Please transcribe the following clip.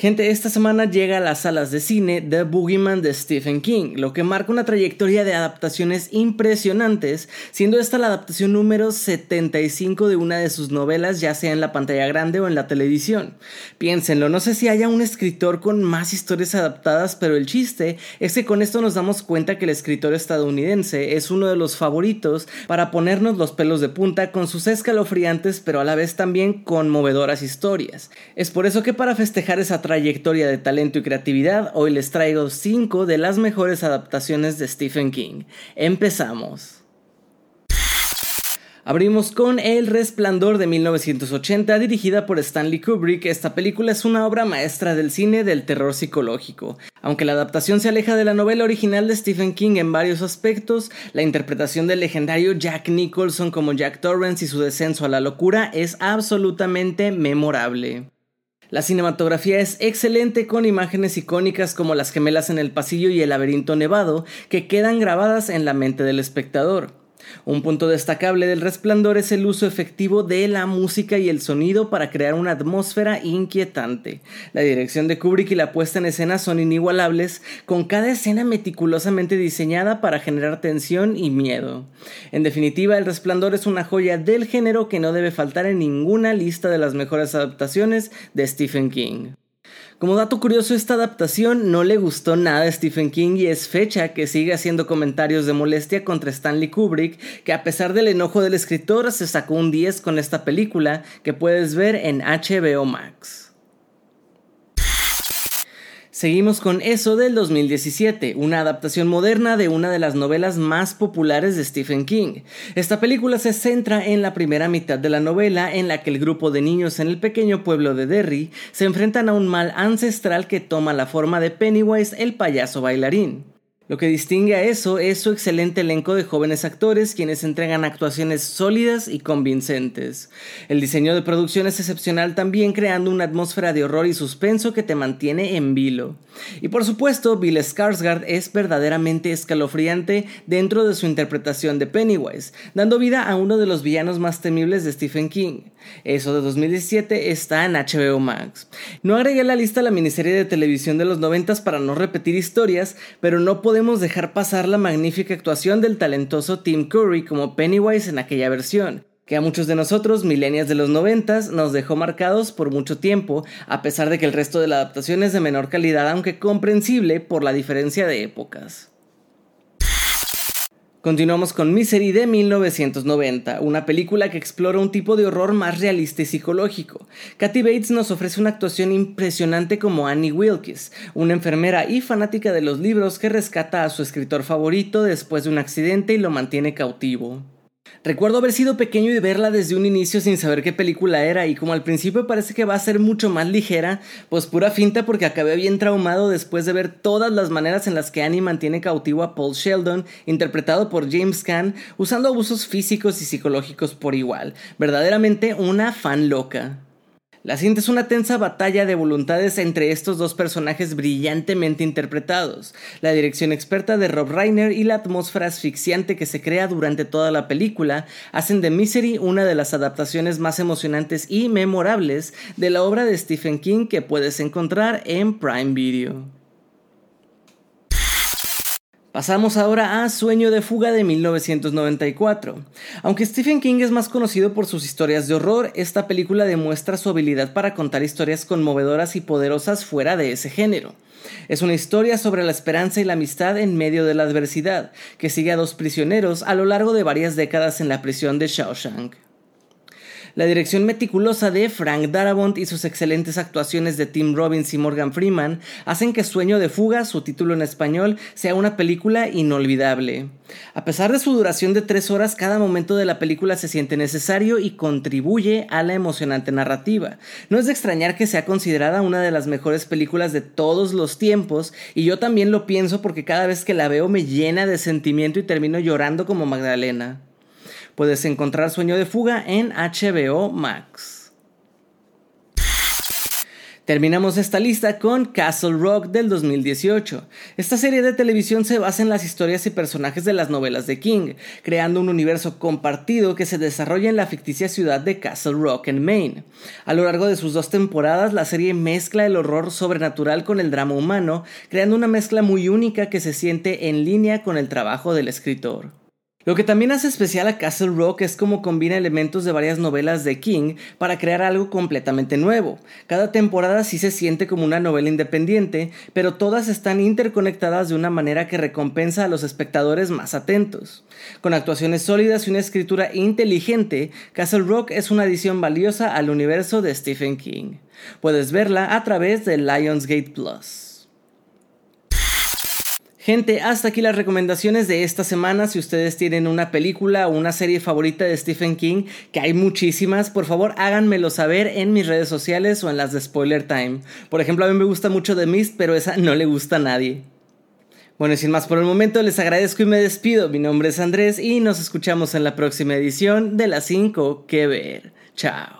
Gente, esta semana llega a las salas de cine The Boogeyman de Stephen King, lo que marca una trayectoria de adaptaciones impresionantes, siendo esta la adaptación número 75 de una de sus novelas, ya sea en la pantalla grande o en la televisión. Piénsenlo, no sé si haya un escritor con más historias adaptadas, pero el chiste es que con esto nos damos cuenta que el escritor estadounidense es uno de los favoritos para ponernos los pelos de punta con sus escalofriantes, pero a la vez también conmovedoras historias. Es por eso que para festejar esa trayectoria de talento y creatividad, hoy les traigo 5 de las mejores adaptaciones de Stephen King. Empezamos. Abrimos con El Resplandor de 1980, dirigida por Stanley Kubrick. Esta película es una obra maestra del cine del terror psicológico. Aunque la adaptación se aleja de la novela original de Stephen King en varios aspectos, la interpretación del legendario Jack Nicholson como Jack Torrance y su descenso a la locura es absolutamente memorable. La cinematografía es excelente con imágenes icónicas como las gemelas en el pasillo y el laberinto nevado que quedan grabadas en la mente del espectador. Un punto destacable del resplandor es el uso efectivo de la música y el sonido para crear una atmósfera inquietante. La dirección de Kubrick y la puesta en escena son inigualables, con cada escena meticulosamente diseñada para generar tensión y miedo. En definitiva, el resplandor es una joya del género que no debe faltar en ninguna lista de las mejores adaptaciones de Stephen King. Como dato curioso, esta adaptación no le gustó nada a Stephen King y es fecha que sigue haciendo comentarios de molestia contra Stanley Kubrick, que a pesar del enojo del escritor se sacó un 10 con esta película que puedes ver en HBO Max. Seguimos con Eso del 2017, una adaptación moderna de una de las novelas más populares de Stephen King. Esta película se centra en la primera mitad de la novela en la que el grupo de niños en el pequeño pueblo de Derry se enfrentan a un mal ancestral que toma la forma de Pennywise el payaso bailarín. Lo que distingue a eso es su excelente elenco de jóvenes actores quienes entregan actuaciones sólidas y convincentes. El diseño de producción es excepcional también creando una atmósfera de horror y suspenso que te mantiene en vilo. Y por supuesto, Bill Skarsgård es verdaderamente escalofriante dentro de su interpretación de Pennywise, dando vida a uno de los villanos más temibles de Stephen King. Eso de 2017 está en HBO Max. No agregué a la lista la miniserie de televisión de los 90 para no repetir historias, pero no podemos dejar pasar la magnífica actuación del talentoso Tim Curry como Pennywise en aquella versión, que a muchos de nosotros, milenias de los noventas, nos dejó marcados por mucho tiempo, a pesar de que el resto de la adaptación es de menor calidad, aunque comprensible por la diferencia de épocas. Continuamos con Misery de 1990, una película que explora un tipo de horror más realista y psicológico. Kathy Bates nos ofrece una actuación impresionante como Annie Wilkes, una enfermera y fanática de los libros que rescata a su escritor favorito después de un accidente y lo mantiene cautivo. Recuerdo haber sido pequeño y verla desde un inicio sin saber qué película era y como al principio parece que va a ser mucho más ligera, pues pura finta porque acabé bien traumado después de ver todas las maneras en las que Annie mantiene cautivo a Paul Sheldon, interpretado por James Caan, usando abusos físicos y psicológicos por igual. Verdaderamente una fan loca. La cinta es una tensa batalla de voluntades entre estos dos personajes brillantemente interpretados, la dirección experta de Rob Reiner y la atmósfera asfixiante que se crea durante toda la película hacen de Misery una de las adaptaciones más emocionantes y memorables de la obra de Stephen King que puedes encontrar en Prime Video. Pasamos ahora a Sueño de Fuga de 1994. Aunque Stephen King es más conocido por sus historias de horror, esta película demuestra su habilidad para contar historias conmovedoras y poderosas fuera de ese género. Es una historia sobre la esperanza y la amistad en medio de la adversidad, que sigue a dos prisioneros a lo largo de varias décadas en la prisión de Shawshank. La dirección meticulosa de Frank Darabont y sus excelentes actuaciones de Tim Robbins y Morgan Freeman hacen que Sueño de Fuga, su título en español, sea una película inolvidable. A pesar de su duración de tres horas, cada momento de la película se siente necesario y contribuye a la emocionante narrativa. No es de extrañar que sea considerada una de las mejores películas de todos los tiempos, y yo también lo pienso porque cada vez que la veo me llena de sentimiento y termino llorando como Magdalena. Puedes encontrar Sueño de Fuga en HBO Max. Terminamos esta lista con Castle Rock del 2018. Esta serie de televisión se basa en las historias y personajes de las novelas de King, creando un universo compartido que se desarrolla en la ficticia ciudad de Castle Rock en Maine. A lo largo de sus dos temporadas, la serie mezcla el horror sobrenatural con el drama humano, creando una mezcla muy única que se siente en línea con el trabajo del escritor. Lo que también hace especial a Castle Rock es cómo combina elementos de varias novelas de King para crear algo completamente nuevo. Cada temporada sí se siente como una novela independiente, pero todas están interconectadas de una manera que recompensa a los espectadores más atentos. Con actuaciones sólidas y una escritura inteligente, Castle Rock es una adición valiosa al universo de Stephen King. Puedes verla a través de Lionsgate Plus. Gente, hasta aquí las recomendaciones de esta semana. Si ustedes tienen una película o una serie favorita de Stephen King, que hay muchísimas, por favor háganmelo saber en mis redes sociales o en las de Spoiler Time. Por ejemplo, a mí me gusta mucho The Mist, pero esa no le gusta a nadie. Bueno, y sin más por el momento, les agradezco y me despido. Mi nombre es Andrés y nos escuchamos en la próxima edición de las 5 que ver. Chao.